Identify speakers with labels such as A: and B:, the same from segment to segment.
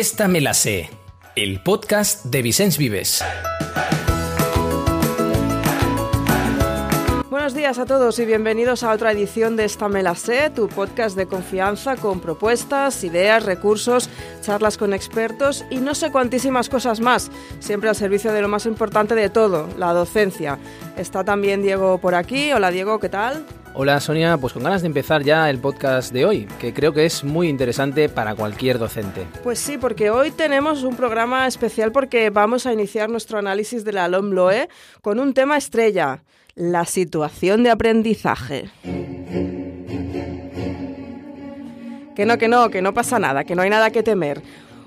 A: Esta me la sé, el podcast de Vicens Vives.
B: Buenos días a todos y bienvenidos a otra edición de Esta Me la sé, tu podcast de confianza con propuestas, ideas, recursos, charlas con expertos y no sé cuantísimas cosas más, siempre al servicio de lo más importante de todo, la docencia. Está también Diego por aquí. Hola Diego, ¿qué tal?
C: Hola Sonia, pues con ganas de empezar ya el podcast de hoy, que creo que es muy interesante para cualquier docente.
B: Pues sí, porque hoy tenemos un programa especial porque vamos a iniciar nuestro análisis de la LOMLOE con un tema estrella, la situación de aprendizaje. Que no, que no, que no pasa nada, que no hay nada que temer.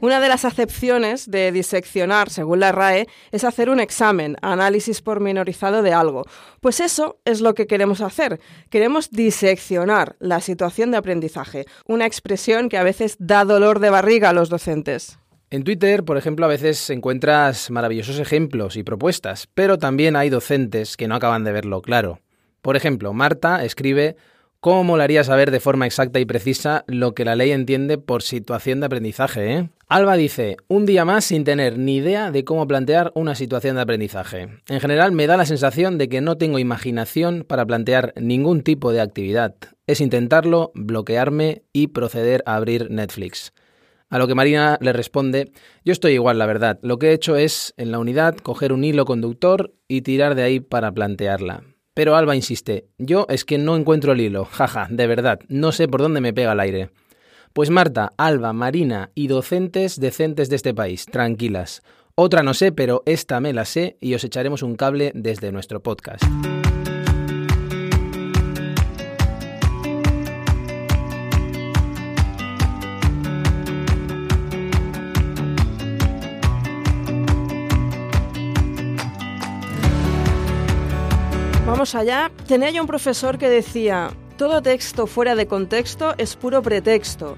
B: Una de las acepciones de diseccionar, según la RAE, es hacer un examen, análisis pormenorizado de algo. Pues eso es lo que queremos hacer. Queremos diseccionar la situación de aprendizaje, una expresión que a veces da dolor de barriga a los docentes.
C: En Twitter, por ejemplo, a veces encuentras maravillosos ejemplos y propuestas, pero también hay docentes que no acaban de verlo claro. Por ejemplo, Marta escribe ¿Cómo molaría saber de forma exacta y precisa lo que la ley entiende por situación de aprendizaje? Eh? Alba dice, un día más sin tener ni idea de cómo plantear una situación de aprendizaje. En general me da la sensación de que no tengo imaginación para plantear ningún tipo de actividad. Es intentarlo, bloquearme y proceder a abrir Netflix. A lo que Marina le responde, yo estoy igual, la verdad. Lo que he hecho es, en la unidad, coger un hilo conductor y tirar de ahí para plantearla. Pero Alba insiste, yo es que no encuentro el hilo, jaja, de verdad, no sé por dónde me pega el aire. Pues Marta, Alba, Marina y docentes decentes de este país, tranquilas. Otra no sé, pero esta me la sé y os echaremos un cable desde nuestro podcast.
B: Vamos allá. Tenía yo un profesor que decía, todo texto fuera de contexto es puro pretexto.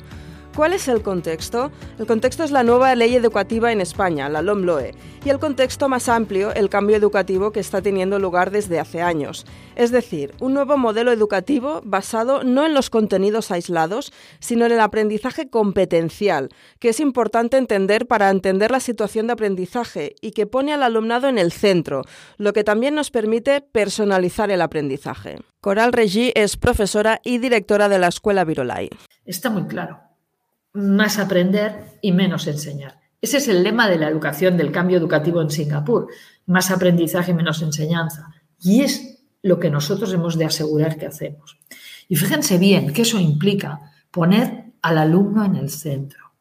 B: ¿Cuál es el contexto? El contexto es la nueva ley educativa en España, la LOMLOE, y el contexto más amplio, el cambio educativo que está teniendo lugar desde hace años. Es decir, un nuevo modelo educativo basado no en los contenidos aislados, sino en el aprendizaje competencial, que es importante entender para entender la situación de aprendizaje y que pone al alumnado en el centro, lo que también nos permite personalizar el aprendizaje. Coral Regí es profesora y directora de la Escuela Virolai.
D: Está muy claro más aprender y menos enseñar. Ese es el lema de la educación, del cambio educativo en Singapur. Más aprendizaje, menos enseñanza. Y es lo que nosotros hemos de asegurar que hacemos. Y fíjense bien que eso implica poner al alumno en el centro.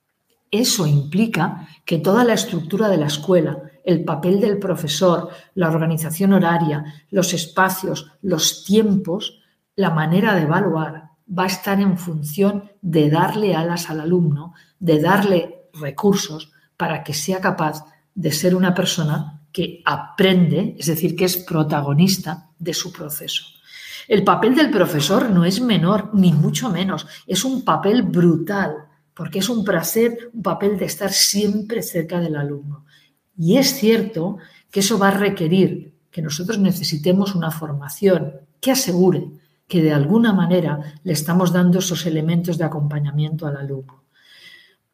D: Eso implica que toda la estructura de la escuela, el papel del profesor, la organización horaria, los espacios, los tiempos, la manera de evaluar, va a estar en función de darle alas al alumno, de darle recursos para que sea capaz de ser una persona que aprende, es decir, que es protagonista de su proceso. El papel del profesor no es menor, ni mucho menos, es un papel brutal, porque es un placer, un papel de estar siempre cerca del alumno. Y es cierto que eso va a requerir que nosotros necesitemos una formación que asegure que de alguna manera le estamos dando esos elementos de acompañamiento al alumno.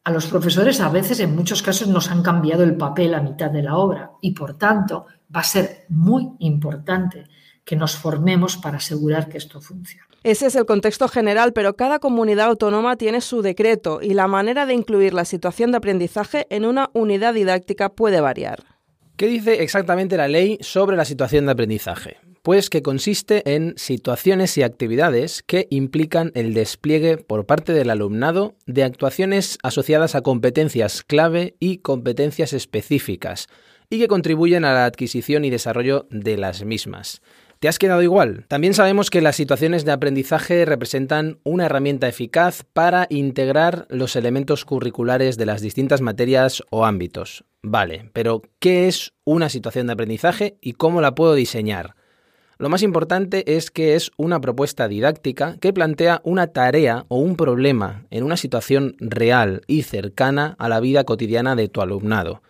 D: A los profesores a veces, en muchos casos, nos han cambiado el papel a mitad de la obra y, por tanto, va a ser muy importante que nos formemos para asegurar que esto funcione.
B: Ese es el contexto general, pero cada comunidad autónoma tiene su decreto y la manera de incluir la situación de aprendizaje en una unidad didáctica puede variar.
C: ¿Qué dice exactamente la ley sobre la situación de aprendizaje? Pues que consiste en situaciones y actividades que implican el despliegue por parte del alumnado de actuaciones asociadas a competencias clave y competencias específicas, y que contribuyen a la adquisición y desarrollo de las mismas. ¿Te has quedado igual? También sabemos que las situaciones de aprendizaje representan una herramienta eficaz para integrar los elementos curriculares de las distintas materias o ámbitos. Vale, pero ¿qué es una situación de aprendizaje y cómo la puedo diseñar? Lo más importante es que es una propuesta didáctica que plantea una tarea o un problema en una situación real y cercana a la vida cotidiana de tu alumnado.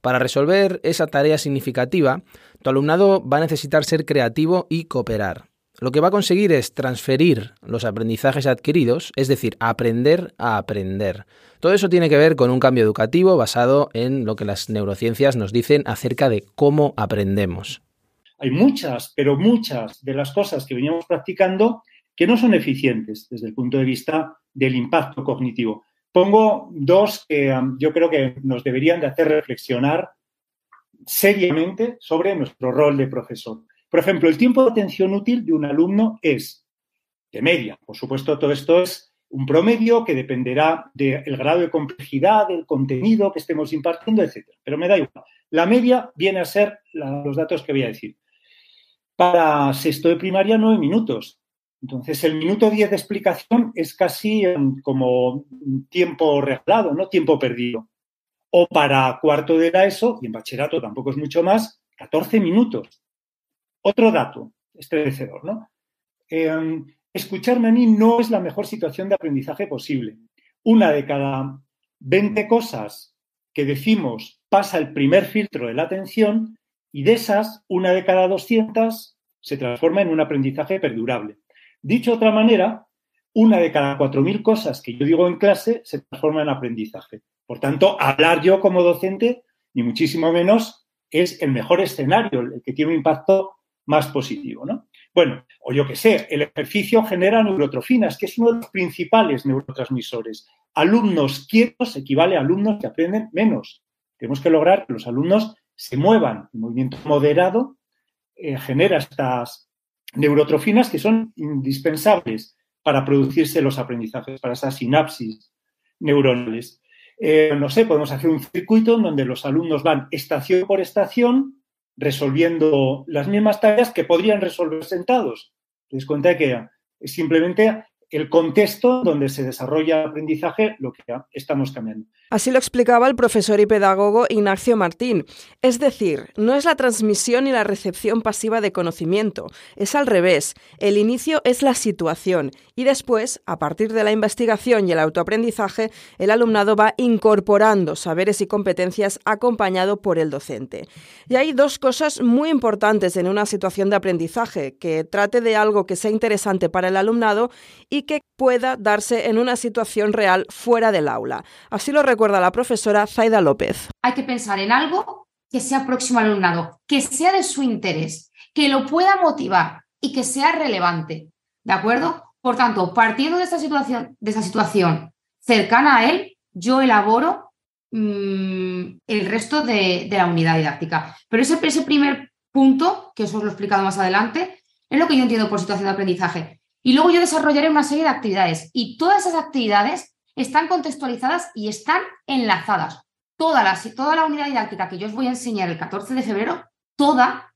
C: Para resolver esa tarea significativa, tu alumnado va a necesitar ser creativo y cooperar. lo que va a conseguir es transferir los aprendizajes adquiridos, es decir, aprender a aprender. Todo eso tiene que ver con un cambio educativo basado en lo que las neurociencias nos dicen acerca de cómo aprendemos.
E: Hay muchas, pero muchas de las cosas que veníamos practicando que no son eficientes desde el punto de vista del impacto cognitivo. Pongo dos que um, yo creo que nos deberían de hacer reflexionar seriamente sobre nuestro rol de profesor. Por ejemplo, el tiempo de atención útil de un alumno es de media. Por supuesto, todo esto es un promedio que dependerá del grado de complejidad, del contenido que estemos impartiendo, etc. Pero me da igual. La media viene a ser los datos que voy a decir. Para sexto de primaria, nueve minutos. Entonces, el minuto diez de explicación es casi um, como tiempo regalado, no tiempo perdido. O para cuarto de la ESO, y en bachillerato tampoco es mucho más, 14 minutos. Otro dato estremecedor, ¿no? Em, escucharme a mí no es la mejor situación de aprendizaje posible. Una de cada 20 cosas que decimos pasa el primer filtro de la atención y de esas, una de cada 200 se transforma en un aprendizaje perdurable. Dicho de otra manera, una de cada 4.000 cosas que yo digo en clase se transforma en aprendizaje. Por tanto, hablar yo como docente, ni muchísimo menos, es el mejor escenario, el que tiene un impacto más positivo, ¿no? Bueno, o yo que sé, el ejercicio genera neurotrofinas, que es uno de los principales neurotransmisores. Alumnos quietos equivale a alumnos que aprenden menos. Tenemos que lograr que los alumnos se muevan. El movimiento moderado eh, genera estas neurotrofinas que son indispensables para producirse los aprendizajes, para esas sinapsis neuronales. Eh, no sé, podemos hacer un circuito en donde los alumnos van estación por estación resolviendo las mismas tareas que podrían resolver sentados. Te das cuenta que es simplemente el contexto donde se desarrolla el aprendizaje lo que estamos cambiando.
B: Así lo explicaba el profesor y pedagogo Ignacio Martín. Es decir, no es la transmisión y la recepción pasiva de conocimiento, es al revés. El inicio es la situación y después, a partir de la investigación y el autoaprendizaje, el alumnado va incorporando saberes y competencias acompañado por el docente. Y hay dos cosas muy importantes en una situación de aprendizaje, que trate de algo que sea interesante para el alumnado y que pueda darse en una situación real fuera del aula. Así lo recuerda la profesora Zaida López.
F: Hay que pensar en algo que sea próximo al alumnado, que sea de su interés, que lo pueda motivar y que sea relevante. ¿De acuerdo? Por tanto, partiendo de esta situación, de esta situación cercana a él, yo elaboro mm, el resto de, la unidad didáctica. Pero ese, ese primer punto, que eso os lo he explicado más adelante, es lo que yo entiendo por situación de aprendizaje. Y luego yo desarrollaré una serie de actividades y todas esas actividades están contextualizadas y están enlazadas. Toda la, toda la unidad didáctica que yo os voy a enseñar el 14 de febrero, toda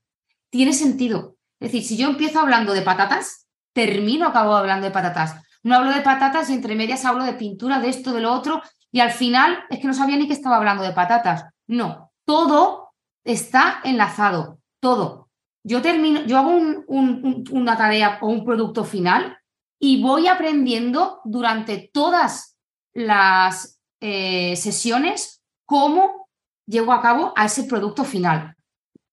F: tiene sentido. Es decir, si yo empiezo hablando de patatas, termino acabo hablando de patatas. No hablo de patatas y entre medias hablo de pintura, de esto, de lo otro, y al final es que no sabía ni que estaba hablando de patatas. No, todo está enlazado, todo. Yo termino, yo hago una tarea o un producto final y voy aprendiendo durante todas las eh, sesiones cómo llevo a cabo a ese producto final.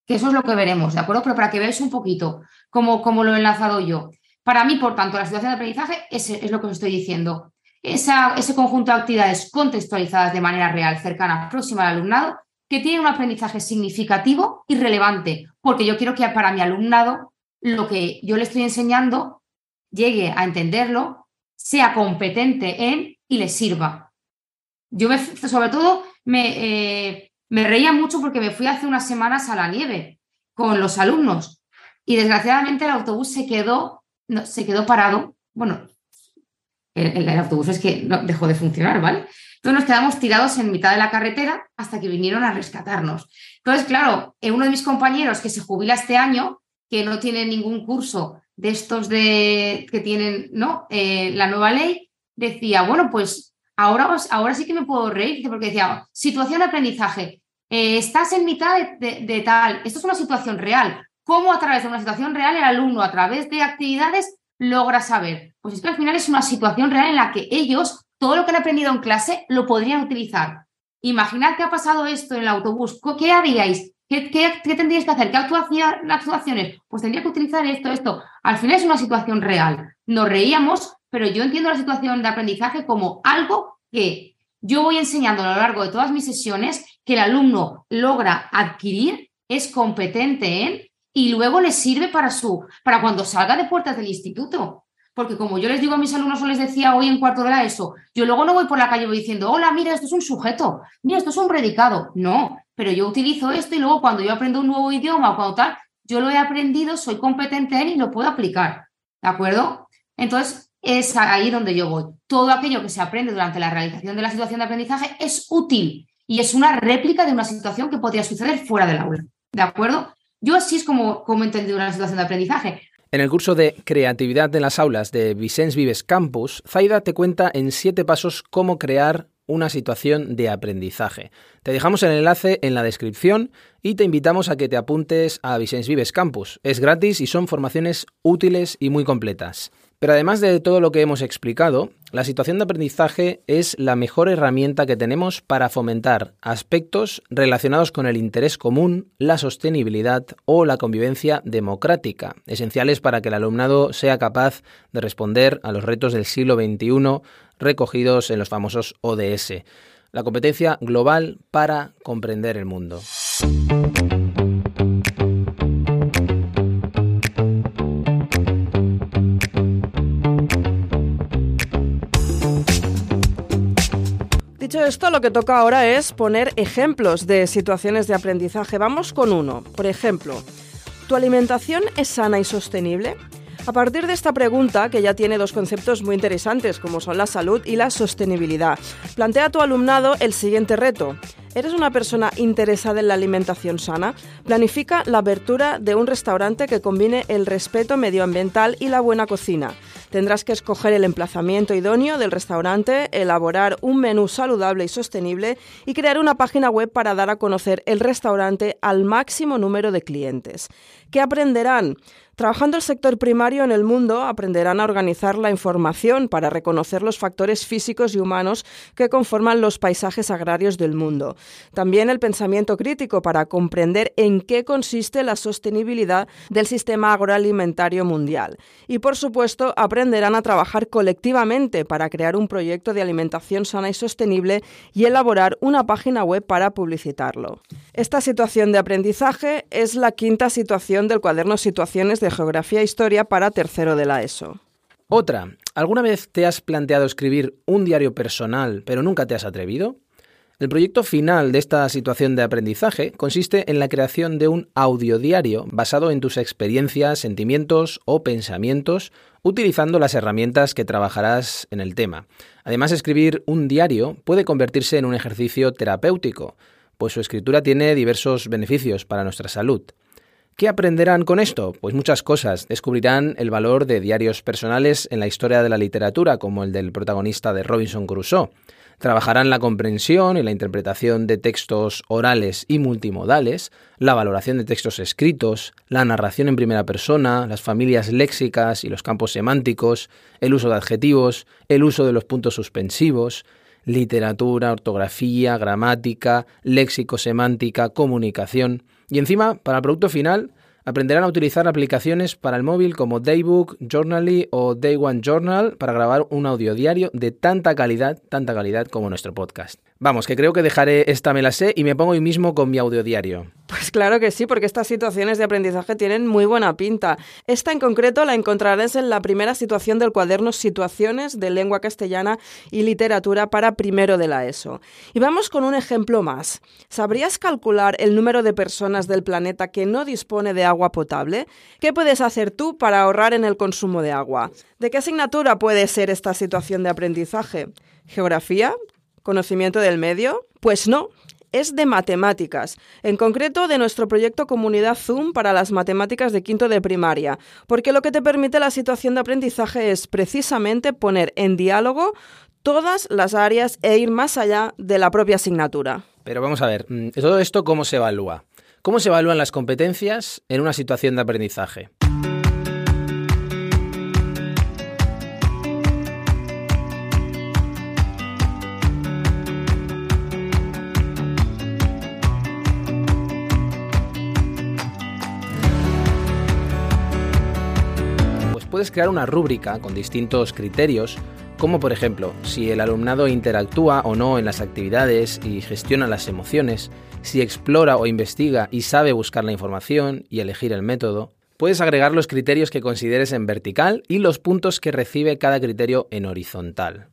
F: Que eso es lo que veremos, ¿de acuerdo? Pero para que veáis un poquito cómo, cómo lo he enlazado yo. Para mí, por tanto, la situación de aprendizaje es, es lo que os estoy diciendo. Esa, ese conjunto de actividades contextualizadas de manera real, cercana, próxima al alumnado, que tiene un aprendizaje significativo y relevante, porque yo quiero que para mi alumnado lo que yo le estoy enseñando llegue a entenderlo, sea competente en y le sirva. Yo sobre todo me, eh, me reía mucho porque me fui hace unas semanas a la nieve con los alumnos y desgraciadamente el autobús se quedó, no, se quedó parado. Bueno, el, el, autobús es que no, dejó de funcionar, ¿vale? Entonces nos quedamos tirados en mitad de la carretera hasta que vinieron a rescatarnos. Entonces, claro, eh, uno de mis compañeros que se jubila este año, que no tiene ningún curso de estos de, que tienen ¿no? Eh, la nueva ley, decía, bueno, pues ahora, ahora sí que me puedo reír, porque decía, situación de aprendizaje, eh, estás en mitad de, tal, esto es una situación real. ¿Cómo a través de una situación real el alumno, a través de actividades, logra saber? Pues es que al final es una situación real en la que ellos todo lo que han aprendido en clase lo podrían utilizar. Imaginad que ha pasado esto en el autobús. ¿Qué haríais? ¿Qué, qué, tendrías que hacer? ¿Qué actuaciones? Pues tendría que utilizar esto, esto. Al final es una situación real. Nos reíamos, pero yo entiendo la situación de aprendizaje como algo que yo voy enseñando a lo largo de todas mis sesiones, que el alumno logra adquirir, es competente en y luego le sirve para su, para cuando salga de puertas del instituto. Porque como yo les digo a mis alumnos o les decía hoy en cuarto de la ESO, yo luego no voy por la calle voy diciendo, hola, mira, esto es un sujeto, mira, esto es un predicado. No, pero yo utilizo esto y luego cuando yo aprendo un nuevo idioma o cuando tal, yo lo he aprendido, soy competente en y lo puedo aplicar. ¿De acuerdo? Entonces, es ahí donde yo voy. Todo aquello que se aprende durante la realización de la situación de aprendizaje es útil y es una réplica de una situación que podría suceder fuera del aula. ¿De acuerdo? Yo así es como, como he entendido una situación de aprendizaje.
C: En el curso de Creatividad en las aulas de Vicens Vives Campus, Zaida te cuenta en siete pasos cómo crear una situación de aprendizaje. Te dejamos el enlace en la descripción y te invitamos a que te apuntes a Vicens Vives Campus. Es gratis y son formaciones útiles y muy completas. Pero además de todo lo que hemos explicado, la situación de aprendizaje es la mejor herramienta que tenemos para fomentar aspectos relacionados con el interés común, la sostenibilidad o la convivencia democrática, esenciales para que el alumnado sea capaz de responder a los retos del siglo XXI recogidos en los famosos ODS, la competencia global para comprender el mundo.
B: Dicho esto, lo que toca ahora es poner ejemplos de situaciones de aprendizaje. Vamos con uno. Por ejemplo, ¿tu alimentación es sana y sostenible? A partir de esta pregunta, que ya tiene dos conceptos muy interesantes, como son la salud y la sostenibilidad, plantea a tu alumnado el siguiente reto. ¿Eres una persona interesada en la alimentación sana? Planifica la apertura de un restaurante que combine el respeto medioambiental y la buena cocina. Tendrás que escoger el emplazamiento idóneo del restaurante, elaborar un menú saludable y sostenible y crear una página web para dar a conocer el restaurante al máximo número de clientes. ¿Qué aprenderán? Trabajando el sector primario en el mundo, aprenderán a organizar la información para reconocer los factores físicos y humanos que conforman los paisajes agrarios del mundo. También el pensamiento crítico para comprender en qué consiste la sostenibilidad del sistema agroalimentario mundial. Y por supuesto, aprenderán a trabajar colectivamente para crear un proyecto de alimentación sana y sostenible y elaborar una página web para publicitarlo. Esta situación de aprendizaje es la quinta situación del cuaderno Situaciones de Geografía e Historia para tercero de la ESO.
C: Otra, ¿alguna vez te has planteado escribir un diario personal pero nunca te has atrevido? El proyecto final de esta situación de aprendizaje consiste en la creación de un audiodiario basado en tus experiencias, sentimientos o pensamientos, utilizando las herramientas que trabajarás en el tema. Además, escribir un diario puede convertirse en un ejercicio terapéutico, pues su escritura tiene diversos beneficios para nuestra salud. ¿Qué aprenderán con esto? Pues muchas cosas. Descubrirán el valor de diarios personales en la historia de la literatura, como el del protagonista de Robinson Crusoe. Trabajarán la comprensión y la interpretación de textos orales y multimodales, la valoración de textos escritos, la narración en primera persona, las familias léxicas y los campos semánticos, el uso de adjetivos, el uso de los puntos suspensivos, literatura, ortografía, gramática, léxico, semántica, comunicación. Y encima, para el producto final, aprenderán a utilizar aplicaciones para el móvil como Daybook, Journally o Day One Journal para grabar un audio diario de tanta calidad, tanta calidad como nuestro podcast. Vamos, que creo que dejaré esta me la sé y me pongo hoy mismo con mi audio diario.
B: Pues claro que sí, porque estas situaciones de aprendizaje tienen muy buena pinta. Esta en concreto la encontrarás en la primera situación del cuaderno Situaciones de lengua castellana y literatura para primero de la ESO. Y vamos con un ejemplo más. ¿Sabrías calcular el número de personas del planeta que no dispone de agua potable? ¿Qué puedes hacer tú para ahorrar en el consumo de agua? ¿De qué asignatura puede ser esta situación de aprendizaje? ¿Geografía? Conocimiento del medio? Pues no, es de matemáticas, en concreto de nuestro proyecto Comunidad Zoom para las matemáticas de quinto de primaria, porque lo que te permite la situación de aprendizaje es precisamente poner en diálogo todas las áreas e ir más allá de la propia asignatura.
C: Pero vamos a ver, mm, ¿todo esto cómo se evalúa? ¿Cómo se evalúan las competencias en una situación de aprendizaje? Puedes crear una rúbrica con distintos criterios, como por ejemplo, si el alumnado interactúa o no en las actividades y gestiona las emociones, si explora o investiga y sabe buscar la información y elegir el método. Puedes agregar los criterios que consideres en vertical y los puntos que recibe cada criterio en horizontal.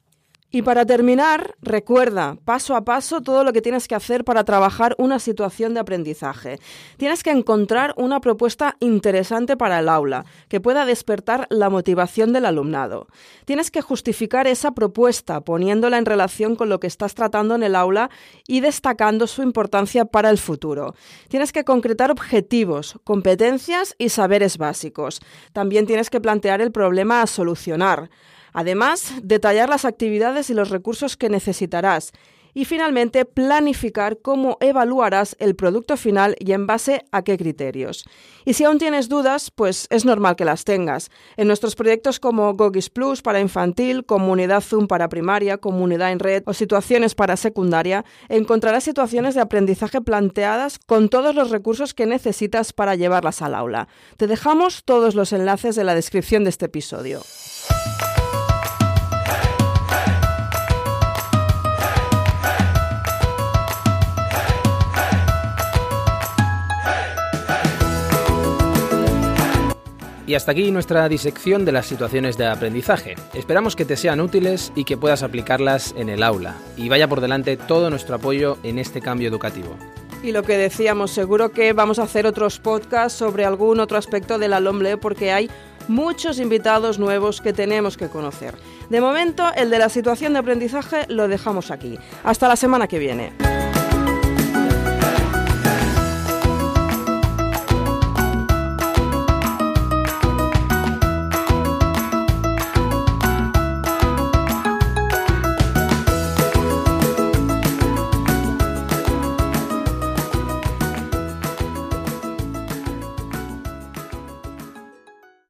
B: Y para terminar, recuerda paso a paso todo lo que tienes que hacer para trabajar una situación de aprendizaje. Tienes que encontrar una propuesta interesante para el aula, que pueda despertar la motivación del alumnado. Tienes que justificar esa propuesta poniéndola en relación con lo que estás tratando en el aula y destacando su importancia para el futuro. Tienes que concretar objetivos, competencias y saberes básicos. También tienes que plantear el problema a solucionar. Además, detallar las actividades y los recursos que necesitarás. Y finalmente, planificar cómo evaluarás el producto final y en base a qué criterios. Y si aún tienes dudas, pues es normal que las tengas. En nuestros proyectos como Gogis Plus para infantil, Comunidad Zoom para primaria, Comunidad en red o situaciones para secundaria, encontrarás situaciones de aprendizaje planteadas con todos los recursos que necesitas para llevarlas al aula. Te dejamos todos los enlaces en la descripción de este episodio.
C: Y hasta aquí nuestra disección de las situaciones de aprendizaje. Esperamos que te sean útiles y que puedas aplicarlas en el aula. Y vaya por delante todo nuestro apoyo en este cambio educativo.
B: Y lo que decíamos, seguro que vamos a hacer otros podcasts sobre algún otro aspecto de la LOMLE porque hay muchos invitados nuevos que tenemos que conocer. De momento, el de la situación de aprendizaje lo dejamos aquí. Hasta la semana que viene.